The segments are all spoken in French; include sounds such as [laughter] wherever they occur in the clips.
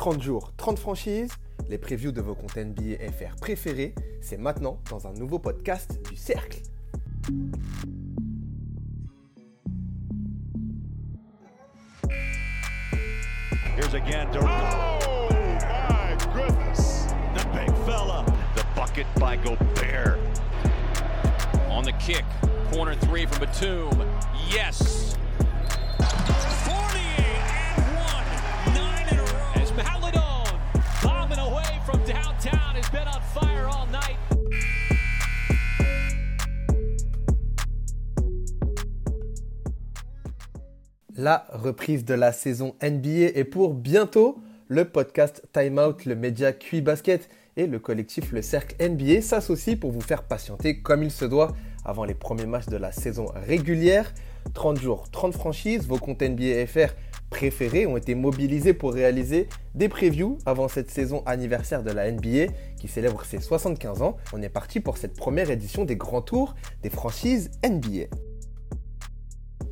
30 jours, 30 franchises, les previews de vos comptes NBA FR préférés, c'est maintenant dans un nouveau podcast du Cercle. Here's again Durant. Oh my goodness. The big fella. The bucket by Gobert. On the kick, corner three from Batum. Yes. La reprise de la saison NBA est pour bientôt. Le podcast Time Out, le média QI Basket et le collectif Le Cercle NBA s'associent pour vous faire patienter comme il se doit avant les premiers matchs de la saison régulière. 30 jours, 30 franchises, vos comptes NBA FR préférés ont été mobilisés pour réaliser des previews avant cette saison anniversaire de la NBA qui célèbre ses 75 ans. On est parti pour cette première édition des grands tours des franchises NBA.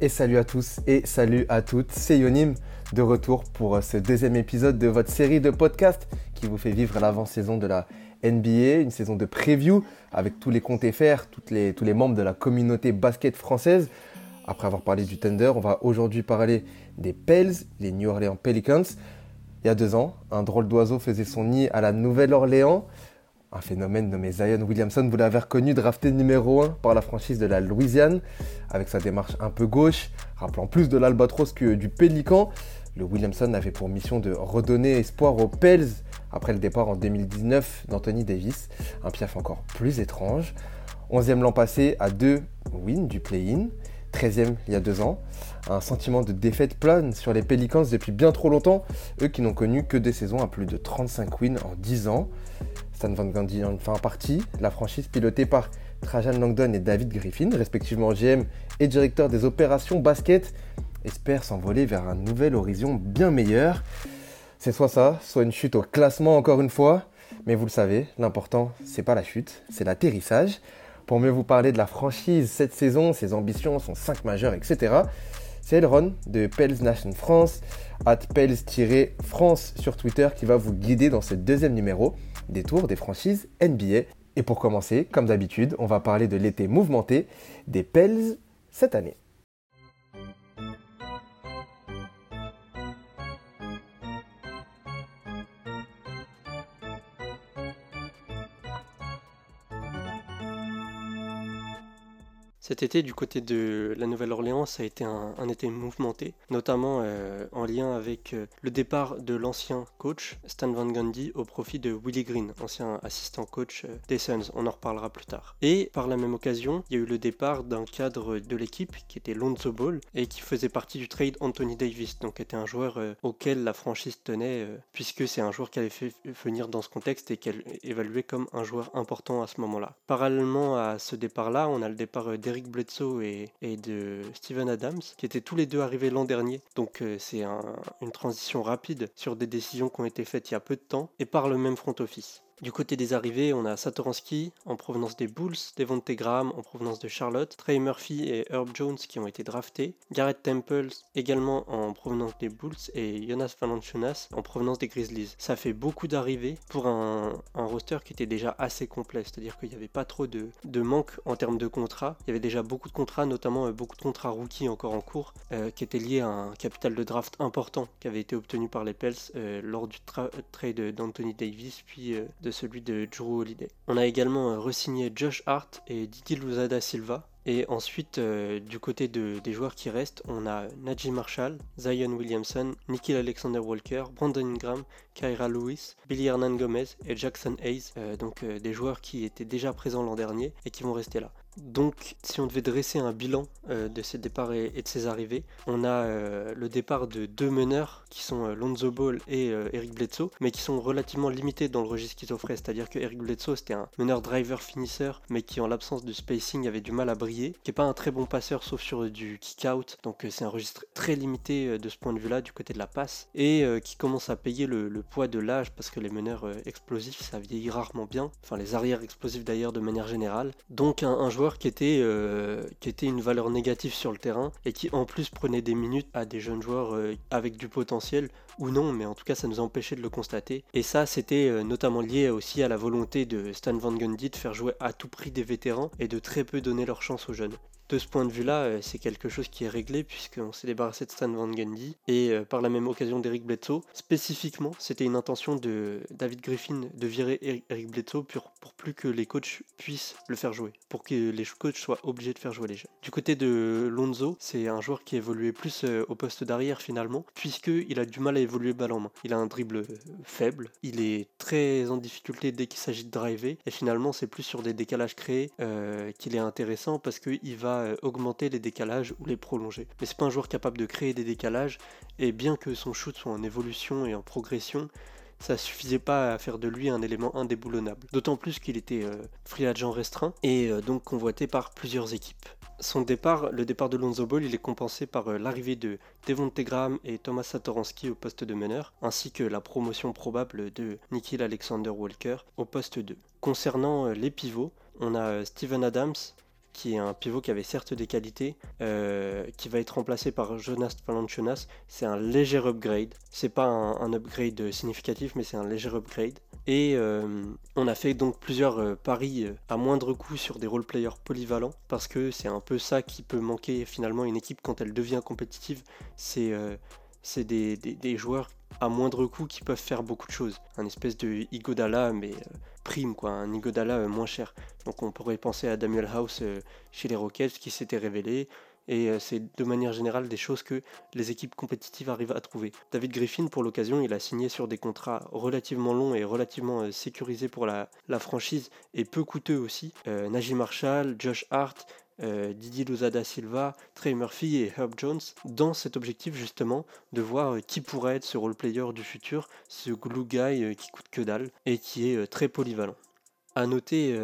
Et salut à tous et salut à toutes, c'est Yonim de retour pour ce deuxième épisode de votre série de podcasts qui vous fait vivre l'avant-saison de la NBA, une saison de preview avec tous les comptes FR, toutes les, tous les membres de la communauté basket française. Après avoir parlé du Thunder, on va aujourd'hui parler des Pels, les New Orleans Pelicans. Il y a deux ans, un drôle d'oiseau faisait son nid à la Nouvelle-Orléans. Un phénomène nommé Zion Williamson, vous l'avez reconnu, drafté numéro 1 par la franchise de la Louisiane, avec sa démarche un peu gauche, rappelant plus de l'Albatros que du Pélican. Le Williamson avait pour mission de redonner espoir aux Pels après le départ en 2019 d'Anthony Davis, un piaf encore plus étrange. 11e l'an passé à deux wins du play-in, 13e il y a deux ans. Un sentiment de défaite plane sur les Pelicans depuis bien trop longtemps, eux qui n'ont connu que des saisons à plus de 35 wins en 10 ans. Stan Van Gundy en fait partie, la franchise pilotée par Trajan Langdon et David Griffin, respectivement GM et directeur des opérations basket, espère s'envoler vers un nouvel horizon bien meilleur. C'est soit ça, soit une chute au classement encore une fois, mais vous le savez, l'important c'est pas la chute, c'est l'atterrissage. Pour mieux vous parler de la franchise cette saison, ses ambitions, son 5 majeur, etc., c'est Elron de Pels Nation France, at Pels-France sur Twitter qui va vous guider dans ce deuxième numéro des tours des franchises NBA. Et pour commencer, comme d'habitude, on va parler de l'été mouvementé des Pels cette année. Cet été, du côté de la Nouvelle-Orléans, a été un, un été mouvementé, notamment euh, en lien avec euh, le départ de l'ancien coach Stan Van Gundy au profit de Willie Green, ancien assistant coach euh, des Suns. On en reparlera plus tard. Et par la même occasion, il y a eu le départ d'un cadre de l'équipe qui était Lonzo Ball et qui faisait partie du trade Anthony Davis, donc était un joueur auquel la franchise tenait, puisque c'est un joueur qu'elle avait fait venir dans ce contexte et qu'elle évaluait comme un joueur important à ce moment-là. Parallèlement à ce départ-là, on a le départ d'Eric Bledsoe et, de Steven Adams, qui étaient tous les deux arrivés l'an dernier. Donc euh, c'est un, une transition rapide sur des décisions qui ont été faites il y a peu de temps et par le même front office. Du côté des arrivées, on a Satoransky en provenance des Bulls, Devonte Graham en provenance de Charlotte, Trey Murphy et Herb Jones qui ont été draftés, Garrett Temples également en provenance des Bulls et Jonas Valanciunas en provenance des Grizzlies. Ça fait beaucoup d'arrivées pour un, roster qui était déjà assez complet, c'est-à-dire qu'il n'y avait pas trop de, manque en termes de contrats. Il y avait déjà beaucoup de contrats, notamment euh, beaucoup de contrats rookies encore en cours, euh, qui étaient liés à un capital de draft important qui avait été obtenu par les Pels euh, lors du trade d'Anthony Davis puis de celui de Drew Holiday. On a également re-signé Josh Hart et Didi Luzada Silva. Et ensuite, euh, du côté de, des joueurs qui restent, on a Najee Marshall, Zion Williamson, Nikhil Alexander Walker, Brandon Ingram, Kyra Lewis, Billy Hernan Gomez et Jackson Hayes. Euh, donc euh, des joueurs qui étaient déjà présents l'an dernier et qui vont rester là. Donc, si on devait dresser un bilan euh, de ces départs et, de ces arrivées, on a euh, le départ de deux meneurs qui sont euh, Lonzo Ball et Eric Bledsoe, mais qui sont relativement limités dans le registre qu'ils offraient. C'est-à-dire que Eric Bledsoe, c'était un meneur driver finisseur, mais qui, en l'absence de spacing, avait du mal à briller, qui n'est pas un très bon passeur sauf sur du kick-out. Donc, c'est un registre très limité de ce point de vue-là, du côté de la passe, et qui commence à payer le, poids de l'âge parce que les meneurs explosifs, ça vieillit rarement bien. Enfin, les arrières explosifs d'ailleurs de manière générale. Donc, un joueur qui était, euh, une valeur négative sur le terrain et qui en plus prenait des minutes à des jeunes joueurs euh, avec du potentiel ou non, mais en tout cas ça nous empêchait de le constater. Et ça c'était euh, notamment lié aussi à la volonté de Stan Van Gundy de faire jouer à tout prix des vétérans et de très peu donner leur chance aux jeunes de ce point de vue-là, euh, c'est quelque chose qui est réglé puisqu'on s'est débarrassé de Stan Van Gundy et euh, par la même occasion d'Eric Bledsoe. Spécifiquement, c'était une intention de David Griffin de virer Eric Bledsoe pour, pour plus que les coachs puissent le faire jouer, pour que les coachs soient obligés de faire jouer les jeunes. Du côté de Lonzo, c'est un joueur qui évoluait plus euh, au poste d'arrière finalement, puisqu'il a du mal à évoluer balle en main. Il a un dribble faible, il est très en difficulté dès qu'il s'agit de driver, et finalement c'est plus sur des décalages créés qu'il est intéressant parce qu'il va euh, augmenter les décalages ou les prolonger. Mais c'est pas un joueur capable de créer des décalages, et bien que son shoot soit en évolution et en progression, ça suffisait pas à faire de lui un élément indéboulonnable. D'autant plus qu'il était euh, free agent restreint et euh, donc convoité par plusieurs équipes. Son départ, le départ de Lonzo Ball, il est compensé par l'arrivée de Devonte Graham et Thomas Satoransky au poste de meneur, ainsi que la promotion probable de Nikhil Alexander Walker au poste 2. Concernant les pivots, on a Steven Adams, qui est un pivot qui avait certes des qualités, euh, qui va être remplacé par Jonas Valanciunas. C'est un léger upgrade. C'est pas un, upgrade significatif, mais c'est un léger upgrade. Et euh, on a fait donc plusieurs euh, paris à moindre coût sur des role-players polyvalents, parce que c'est un peu ça qui peut manquer finalement une équipe quand elle devient compétitive. C'est c'est des, des, joueurs à moindre coût qui peuvent faire beaucoup de choses. Un espèce de Igodala, mais euh, prime, quoi, un Igodala euh, moins cher. Donc on pourrait penser à Daniel House euh, chez les Rockets qui s'était révélé. Et c'est de manière générale des choses que les équipes compétitives arrivent à trouver. David Griffin, pour l'occasion, il a signé sur des contrats relativement longs et relativement sécurisés pour la, la, franchise et peu coûteux aussi. Najee Marshall, Josh Hart, euh, Didier Silva, Trey Murphy et Herb Jones dans cet objectif justement de voir euh, qui pourrait être ce role player du futur, ce glue guy euh, qui coûte que dalle et qui est très polyvalent. A noter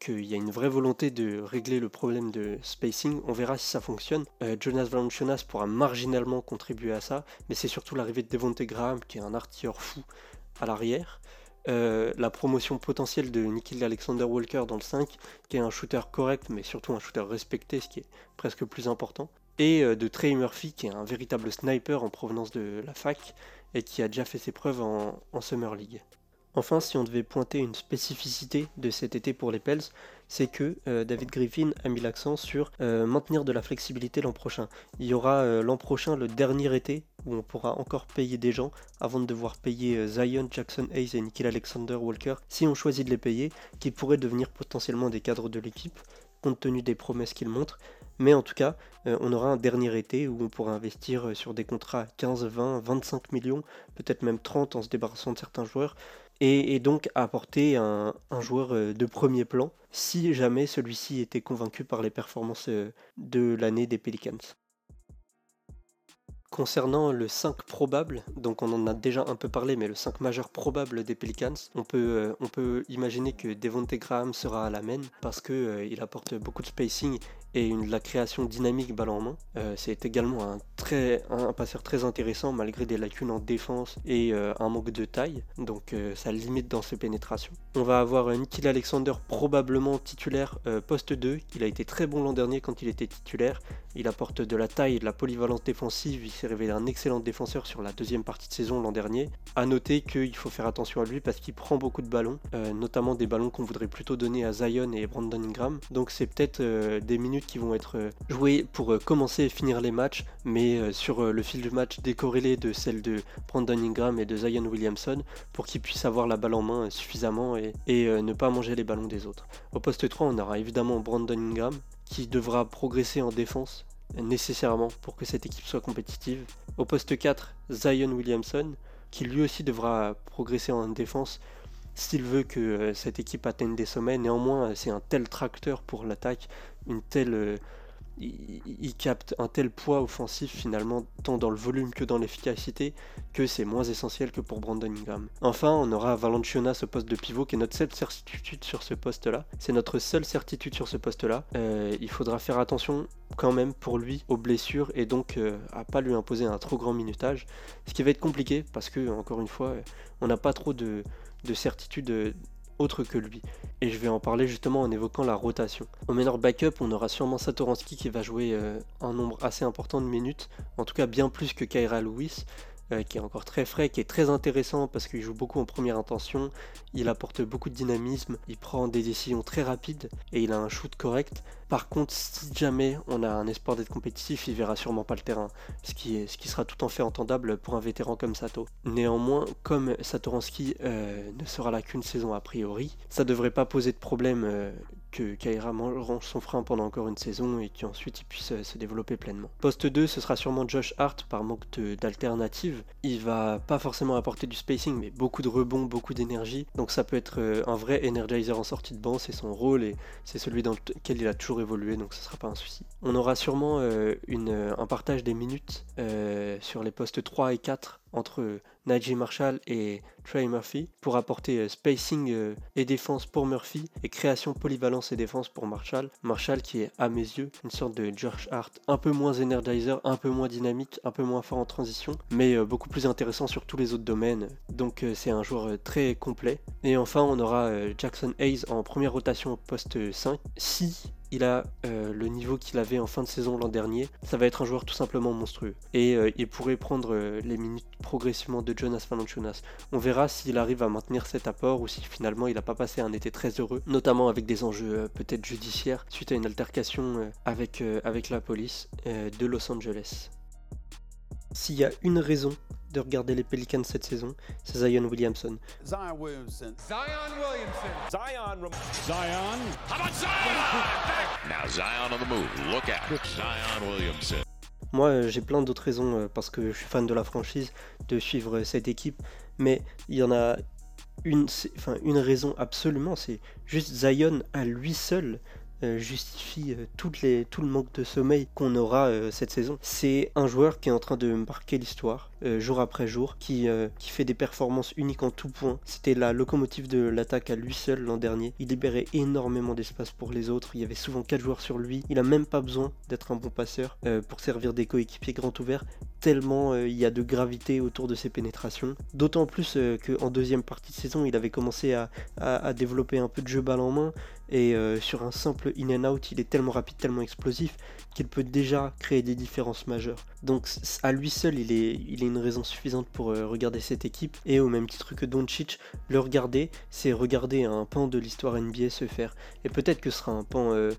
qu'il y a une vraie volonté de régler le problème de spacing, on verra si ça fonctionne. Jonas Valanciunas pourra marginalement contribuer à ça, mais c'est surtout l'arrivée de Devonte Graham qui est un artilleur fou à l'arrière. Euh, la promotion potentielle de Nikhil Alexander Walker dans le 5, qui est un shooter correct, mais surtout un shooter respecté, ce qui est presque plus important. Et euh, de Trey Murphy, qui est un véritable sniper en provenance de la fac, et qui a déjà fait ses preuves en, Summer League. Enfin, si on devait pointer une spécificité de cet été pour les Pels, c'est que euh, David Griffin a mis l'accent sur maintenir de la flexibilité l'an prochain. Il y aura l'an prochain le dernier été où on pourra encore payer des gens avant de devoir payer euh, Zion, Jackson Hayes et Nikhil Alexander Walker si on choisit de les payer, qui pourraient devenir potentiellement des cadres de l'équipe compte tenu des promesses qu'ils montrent. Mais en tout cas, euh, on aura un dernier été où on pourra investir euh, sur des contrats 15, 20, 25 millions, peut-être même 30 en se débarrassant de certains joueurs, et, donc apporter un, joueur de premier plan si jamais celui-ci était convaincu par les performances de l'année des Pelicans. Concernant le 5 probable, donc on en a déjà un peu parlé, mais le 5 majeur probable des Pelicans, on peut, euh, on peut imaginer que Devonte Graham sera à la main parce qu'il euh, apporte beaucoup de spacing et la création dynamique balle en main. Euh, c'est également un, passeur très intéressant malgré des lacunes en défense et euh, un manque de taille, donc euh, ça limite dans ses pénétrations. On va avoir Nikhil Alexander probablement titulaire poste 2, il a été très bon l'an dernier quand il était titulaire, il apporte de la taille et de la polyvalence défensive, il s'est révélé un excellent défenseur sur la deuxième partie de saison l'an dernier. A noter qu'il faut faire attention à lui parce qu'il prend beaucoup de ballons, notamment des ballons qu'on voudrait plutôt donner à Zion et Brandon Ingram, donc c'est peut-être des minutes qui vont être euh, jouées pour euh, commencer et finir les matchs, mais euh, sur le fil du match décorrélé de celle de Brandon Ingram et de Zion Williamson pour qu'ils puissent avoir la balle en main suffisamment et, ne pas manger les ballons des autres. Au poste 3, on aura évidemment Brandon Ingram qui devra progresser en défense nécessairement pour que cette équipe soit compétitive. Au poste 4, Zion Williamson qui lui aussi devra progresser en défense s'il veut que euh, cette équipe atteigne des sommets. Néanmoins, euh, c'est un tel tracteur pour l'attaque, une telle, euh, il, capte un tel poids offensif finalement, tant dans le volume que dans l'efficacité, que c'est moins essentiel que pour Brandon Ingram. Enfin, on aura Valanciunas au poste de pivot, qui est notre seule certitude sur ce poste-là. C'est notre seule certitude sur ce poste-là. il faudra faire attention quand même pour lui aux blessures et donc à pas lui imposer un trop grand minutage, ce qui va être compliqué parce que encore une fois, on n'a pas trop de de certitude autre que lui. Et je vais en parler justement en évoquant la rotation. Au meneur backup, on aura sûrement Satoransky qui va jouer euh, un nombre assez important de minutes, en tout cas bien plus que Kyra Lewis. Euh, qui est encore très frais, qui est très intéressant parce qu'il joue beaucoup en première intention, il apporte beaucoup de dynamisme, il prend des décisions très rapides et il a un shoot correct. Par contre, si jamais on a un espoir d'être compétitif, il verra sûrement pas le terrain, ce qui, sera tout en fait entendable pour un vétéran comme Sato. Néanmoins, comme Satoransky euh, ne sera là qu'une saison a priori, ça devrait pas poser de problème euh, que Kaira range son frein pendant encore une saison et qu'ensuite il puisse euh, se développer pleinement. Poste 2, ce sera sûrement Josh Hart par manque d'alternative. Il va pas forcément apporter du spacing, mais beaucoup de rebonds, beaucoup d'énergie. Donc ça peut être un vrai energizer en sortie de banc, c'est son rôle et c'est celui dans lequel il a toujours évoluer, donc ce sera pas un souci. On aura sûrement euh, euh, un partage des minutes euh, sur les postes 3 et 4 entre Najee Marshall et Trey Murphy pour apporter spacing et défense pour Murphy et création, polyvalence et défense pour Marshall. Marshall qui est à mes yeux une sorte de George Hart, un peu moins energizer, un peu moins dynamique, un peu moins fort en transition, mais beaucoup plus intéressant sur tous les autres domaines. Donc c'est un joueur très complet. Et enfin on aura Jackson Hayes en première rotation au poste 5. Si il a euh, le niveau qu'il avait en fin de saison l'an dernier, ça va être un joueur tout simplement monstrueux. Et euh, il pourrait prendre euh, les minutes progressivement de Jonas Valanciunas. On verra s'il arrive à maintenir cet apport ou si finalement il n'a pas passé un été très heureux, notamment avec des enjeux peut-être judiciaires suite à une altercation avec, avec la police de Los Angeles. S'il y a une raison de regarder les Pelicans cette saison, c'est Zion Williamson. Zion Williamson. Zion Williamson. Zion. Zion. How about Zion? [laughs] Now Zion on the move. Look out. Zion Williamson. Moi, euh, j'ai plein d'autres raisons euh, parce que je suis fan de la franchise de suivre euh, cette équipe, mais il y en a une, enfin, une raison absolument, c'est juste Zion à lui seul justifie euh, toutes les, tout le manque de sommeil qu'on aura euh, cette saison. C'est un joueur qui est en train de marquer l'histoire jour après jour, qui, qui fait des performances uniques en tout point. C'était la locomotive de l'attaque à lui seul l'an dernier. Il libérait énormément d'espace pour les autres. Il y avait souvent 4 joueurs sur lui. Il a même pas besoin d'être un bon passeur pour servir des coéquipiers grand ouverts tellement il y a de gravité autour de ses pénétrations. D'autant plus qu'en deuxième partie de saison, il avait commencé à, développer un peu de jeu balle en main et euh, sur un simple in and out, il est tellement rapide, tellement explosif qu'il peut déjà créer des différences majeures. Donc à lui seul, il est, une raison suffisante pour euh, regarder cette équipe. Et au même titre que Doncic, le regarder, c'est regarder un pan de l'histoire NBA se faire. Et peut-être que ce sera un pan euh,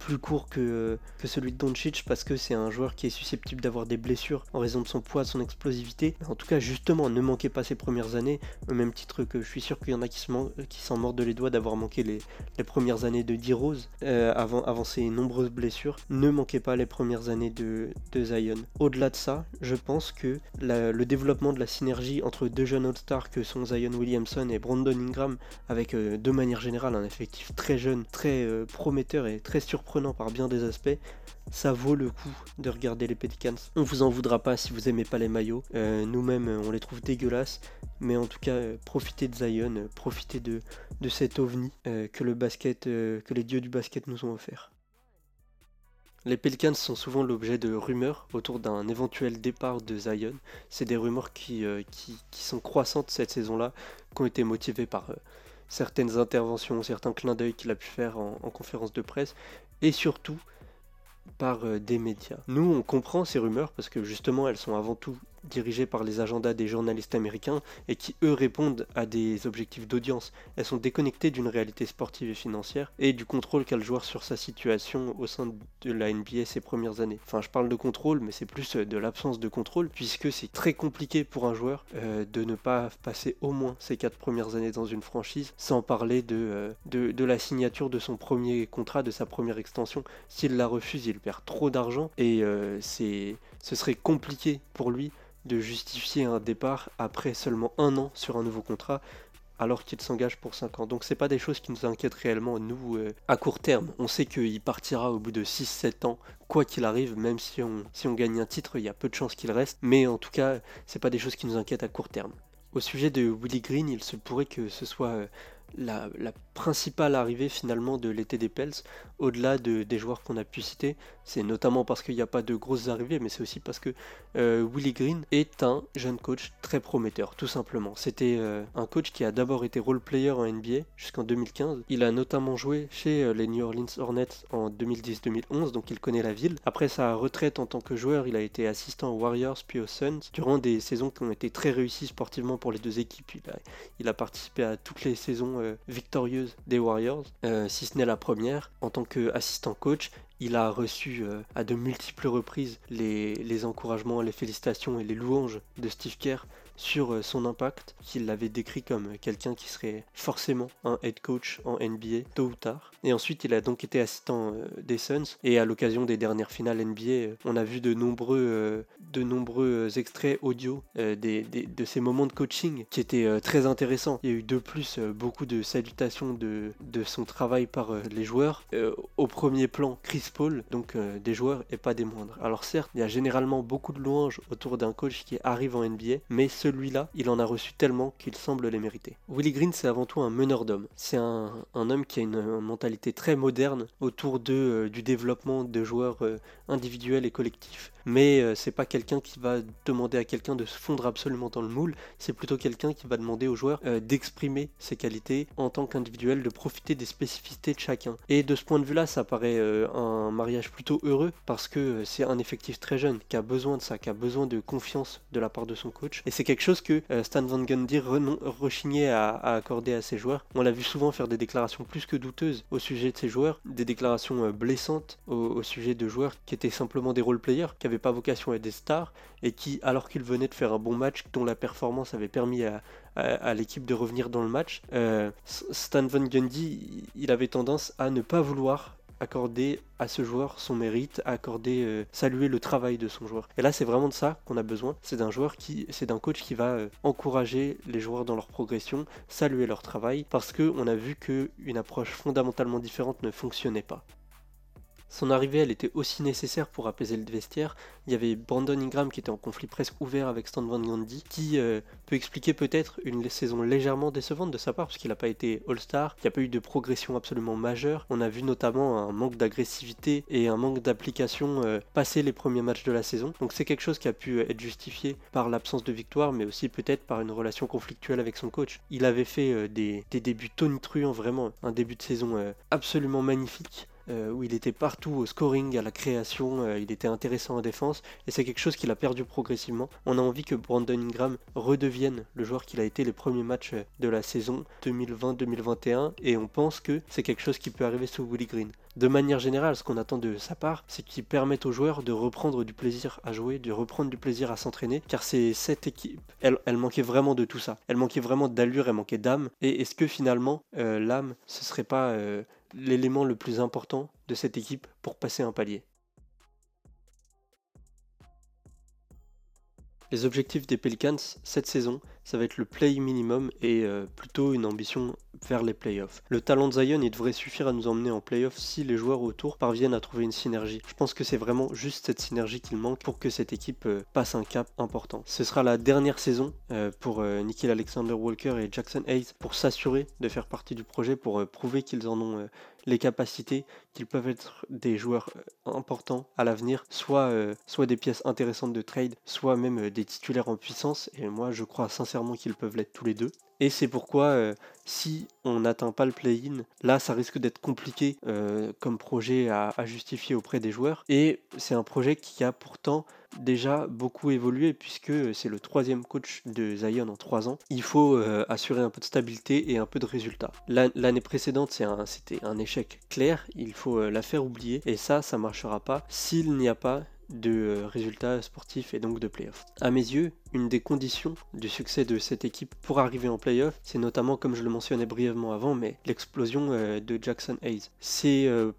plus court que, que celui de Doncic parce que c'est un joueur qui est susceptible d'avoir des blessures en raison de son poids, de son explosivité. En tout cas, justement, ne manquez pas ses premières années, au même titre que je suis sûr qu'il y en a qui s'en mordent les doigts d'avoir manqué les, les, premières années de D-Rose euh, avant, avant ses nombreuses blessures. Ne manquez pas les premières années de, de Zion. Au-delà de ça, je pense que le développement de la synergie entre deux jeunes All-Stars que sont Zion Williamson et Brandon Ingram, avec euh, de manière générale un effectif très jeune, très euh, prometteur et très surprenant par bien des aspects, ça vaut le coup de regarder les Pelicans. On vous en voudra pas si vous aimez pas les maillots. Euh, nous-mêmes, on les trouve dégueulasses. Mais en tout cas, euh, profitez de Zion, euh, profitez de, de cet ovni que le basket, que les dieux du basket nous ont offert. Les Pelicans sont souvent l'objet de rumeurs autour d'un éventuel départ de Zion. C'est des rumeurs qui, qui, sont croissantes cette saison-là, qui ont été motivées par certaines interventions, certains clins d'œil qu'il a pu faire en, conférence de presse, et surtout par euh, des médias. Nous, on comprend ces rumeurs parce que justement, elles sont avant tout dirigées par les agendas des journalistes américains et qui, eux, répondent à des objectifs d'audience. Elles sont déconnectées d'une réalité sportive et financière et du contrôle qu'a le joueur sur sa situation au sein de la NBA ces premières années. Enfin, je parle de contrôle, mais c'est plus euh, de l'absence de contrôle puisque c'est très compliqué pour un joueur euh, de ne pas passer au moins ses quatre premières années dans une franchise sans parler euh, de, de la signature de son premier contrat, de sa première extension. S'il la refuse, il perd trop d'argent et c'est ce serait compliqué pour lui de justifier un départ après seulement un an sur un nouveau contrat alors qu'il s'engage pour 5 ans. Donc c'est pas des choses qui nous inquiètent réellement nous euh, à court terme. On sait qu'il partira au bout de 6-7 ans, quoi qu'il arrive, même si on, gagne un titre, il y a peu de chances qu'il reste. Mais en tout cas, c'est pas des choses qui nous inquiètent à court terme. Au sujet de Willie Green, il se pourrait que ce soit euh, la, principale arrivée finalement de l'été des Pels, au-delà de, des joueurs qu'on a pu citer. C'est notamment parce qu'il n'y a pas de grosses arrivées, mais c'est aussi parce que euh, Willie Green est un jeune coach très prometteur, tout simplement. C'était euh, un coach qui a d'abord été role-player en NBA jusqu'en 2015. Il a notamment joué chez euh, les New Orleans Hornets en 2010-2011, donc il connaît la ville. Après sa retraite en tant que joueur, il a été assistant aux Warriors puis aux Suns durant des saisons qui ont été très réussies sportivement pour les deux équipes. Il a participé à toutes les saisons victorieuses des Warriors, si ce n'est la première. En tant qu'assistant coach, il a reçu euh, à de multiples reprises les, encouragements, les félicitations et les louanges de Steve Kerr sur euh, son impact, qu'il l'avait décrit comme quelqu'un qui serait forcément un head coach en NBA tôt ou tard. Et ensuite, il a donc été assistant euh, des Suns. Et à l'occasion des dernières finales NBA, euh, on a vu de nombreux, de nombreux extraits audio de ces moments de coaching qui étaient très intéressants. Il y a eu de plus beaucoup de salutations de, de son travail par les joueurs. au premier plan, Chris Paul, donc des joueurs et pas des moindres. Alors certes, il y a généralement beaucoup de louanges autour d'un coach qui arrive en NBA, mais ce celui-là, il en a reçu tellement qu'il semble les mériter. Willie Green, c'est avant tout un meneur d'hommes. C'est un, homme qui a une, mentalité très moderne autour euh, du développement de joueurs euh, individuels et collectifs mais euh, c'est pas quelqu'un qui va demander à quelqu'un de se fondre absolument dans le moule, c'est plutôt quelqu'un qui va demander aux joueurs euh, d'exprimer ses qualités en tant qu'individuel, de profiter des spécificités de chacun. Et de ce point de vue-là, ça paraît euh, un mariage plutôt heureux parce que c'est un effectif très jeune qui a besoin de ça, qui a besoin de confiance de la part de son coach. Et c'est quelque chose que Stan Van Gundy rechignait à, accorder à ses joueurs. On l'a vu souvent faire des déclarations plus que douteuses au sujet de ses joueurs, des déclarations blessantes au, sujet de joueurs qui étaient simplement des role-players, pas vocation à être des stars et qui, alors qu'ils venaient de faire un bon match, dont la performance avait permis à, l'équipe de revenir dans le match, euh, Stan Van Gundy, il avait tendance à ne pas vouloir accorder à ce joueur son mérite, accorder, euh, saluer le travail de son joueur. Et là, c'est vraiment de ça qu'on a besoin. C'est d'un joueur qui, c'est d'un coach qui va euh, encourager les joueurs dans leur progression, saluer leur travail, parce que on a vu que une approche fondamentalement différente ne fonctionnait pas. Son arrivée, elle était aussi nécessaire pour apaiser le vestiaire. Il y avait Brandon Ingram qui était en conflit presque ouvert avec Stan Van Gundy, qui euh, peut expliquer peut-être une saison légèrement décevante de sa part, parce qu'il n'a pas été All-Star, il n'y a pas eu de progression absolument majeure. On a vu notamment un manque d'agressivité et un manque d'application euh, passer les premiers matchs de la saison. Donc c'est quelque chose qui a pu être justifié par l'absence de victoire, mais aussi peut-être par une relation conflictuelle avec son coach. Il avait fait euh, des, des, débuts tonitruants, vraiment, un début de saison absolument magnifique. Euh, où il était partout au scoring, à la création, euh, il était intéressant en défense, et c'est quelque chose qu'il a perdu progressivement. On a envie que Brandon Ingram redevienne le joueur qu'il a été les premiers matchs de la saison 2020-2021, et on pense que c'est quelque chose qui peut arriver sous Willie Green. De manière générale, ce qu'on attend de sa part, c'est qu'il permette aux joueurs de reprendre du plaisir à jouer, de reprendre du plaisir à s'entraîner, car c'est cette équipe, elle, manquait vraiment de tout ça. Elle manquait vraiment d'allure, elle manquait d'âme. Et est-ce que finalement, euh, l'âme, ce serait pas l'élément le plus important de cette équipe pour passer un palier. Les objectifs des Pelicans cette saison, ça va être le play minimum et euh, plutôt une ambition vers les playoffs. Le talent de Zion, il devrait suffire à nous emmener en playoffs si les joueurs autour parviennent à trouver une synergie. Je pense que c'est vraiment juste cette synergie qu'il manque pour que cette équipe euh, passe un cap important. Ce sera la dernière saison euh, pour Nikhil Alexander Walker et Jackson Hayes pour s'assurer de faire partie du projet, pour prouver qu'ils en ont les capacités, qu'ils peuvent être des joueurs euh, importants à l'avenir, soit, euh, soit des pièces intéressantes de trade, soit même euh, des titulaires en puissance. Et moi, je crois sincèrement qu'ils peuvent l'être tous les deux. Et c'est pourquoi, si on n'atteint pas le play-in, là, ça risque d'être compliqué comme projet à, justifier auprès des joueurs. Et c'est un projet qui a pourtant déjà beaucoup évolué puisque c'est le troisième coach de Zion en trois ans. Il faut euh, assurer un peu de stabilité et un peu de résultats. L'année précédente, c'était un, échec clair. Il faut euh, la faire oublier et ça, ça marchera pas s'il n'y a pas de euh, résultats sportifs et donc de playoffs. À mes yeux, une des conditions du succès de cette équipe pour arriver en playoff, c'est notamment, comme je le mentionnais brièvement avant, mais l'explosion euh, de Jackson Hayes. C'est euh,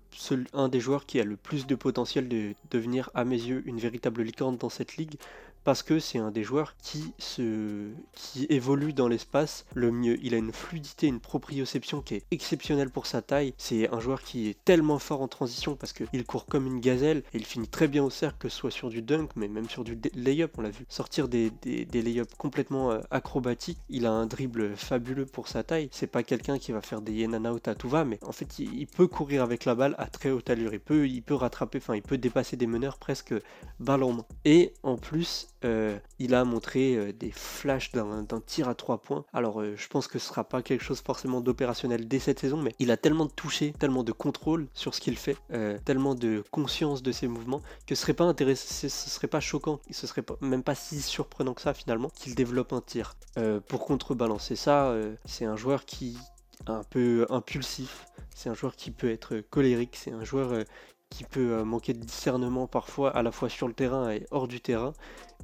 un des joueurs qui a le plus de potentiel de devenir, à mes yeux, une véritable licorne dans cette ligue, parce que c'est un des joueurs qui, se... qui évolue dans l'espace le mieux. Il a une fluidité, une proprioception qui est exceptionnelle pour sa taille. C'est un joueur qui est tellement fort en transition parce qu'il court comme une gazelle et il finit très bien au cercle, que ce soit sur du dunk, mais même sur du layup, on l'a vu. Sortir des, des, layups complètement euh, acrobatiques, il a un dribble fabuleux pour sa taille. C'est pas quelqu'un qui va faire des and out à tout va, mais en fait, il, peut courir avec la balle à très haute allure. Il peut, il peut rattraper, enfin, il peut dépasser des meneurs presque main. Et en plus, euh, il a montré euh, des flashs d'un tir à trois points. Alors, je pense que ce sera pas quelque chose forcément d'opérationnel dès cette saison, mais il a tellement de toucher, tellement de contrôle sur ce qu'il fait, tellement de conscience de ses mouvements que ce serait pas intéressant, ce serait pas choquant, ce serait même pas si surprenant que ça finalement qu'il développe un tir. Euh, pour contrebalancer ça, euh, c'est un joueur qui est un peu impulsif, c'est un joueur qui peut être colérique, c'est un joueur euh, qui peut manquer de discernement parfois à la fois sur le terrain et hors du terrain.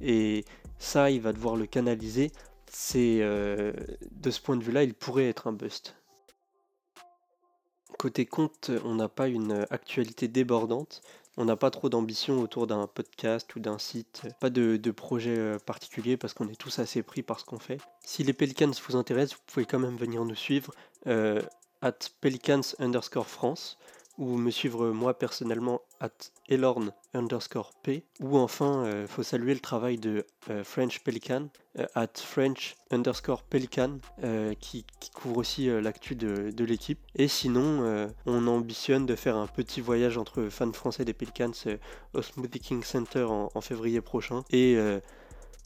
Et ça, il va devoir le canaliser. C'est de ce point de vue-là, il pourrait être un bust. Côté compte, on n'a pas une actualité débordante. On n'a pas trop d'ambition autour d'un podcast ou d'un site, pas de, projet euh, particulier parce qu'on est tous assez pris par ce qu'on fait. Si les Pelicans vous intéressent, vous pouvez quand même venir nous suivre euh, at Pelicans underscore France ou me suivre moi personnellement at elorn underscore p ou enfin euh, faut saluer le travail de euh, French Pelican euh, at French underscore Pelican qui, couvre aussi l'actu de, l'équipe et sinon on ambitionne de faire un petit voyage entre fans français des Pelicans au Smoothie King Center en, février prochain et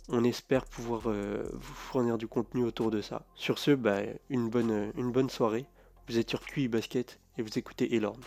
on espère pouvoir vous fournir du contenu autour de ça. Sur ce, bah, une, bonne, une bonne soirée. Vous êtes sur QI Basket et vous écoutez Elorn.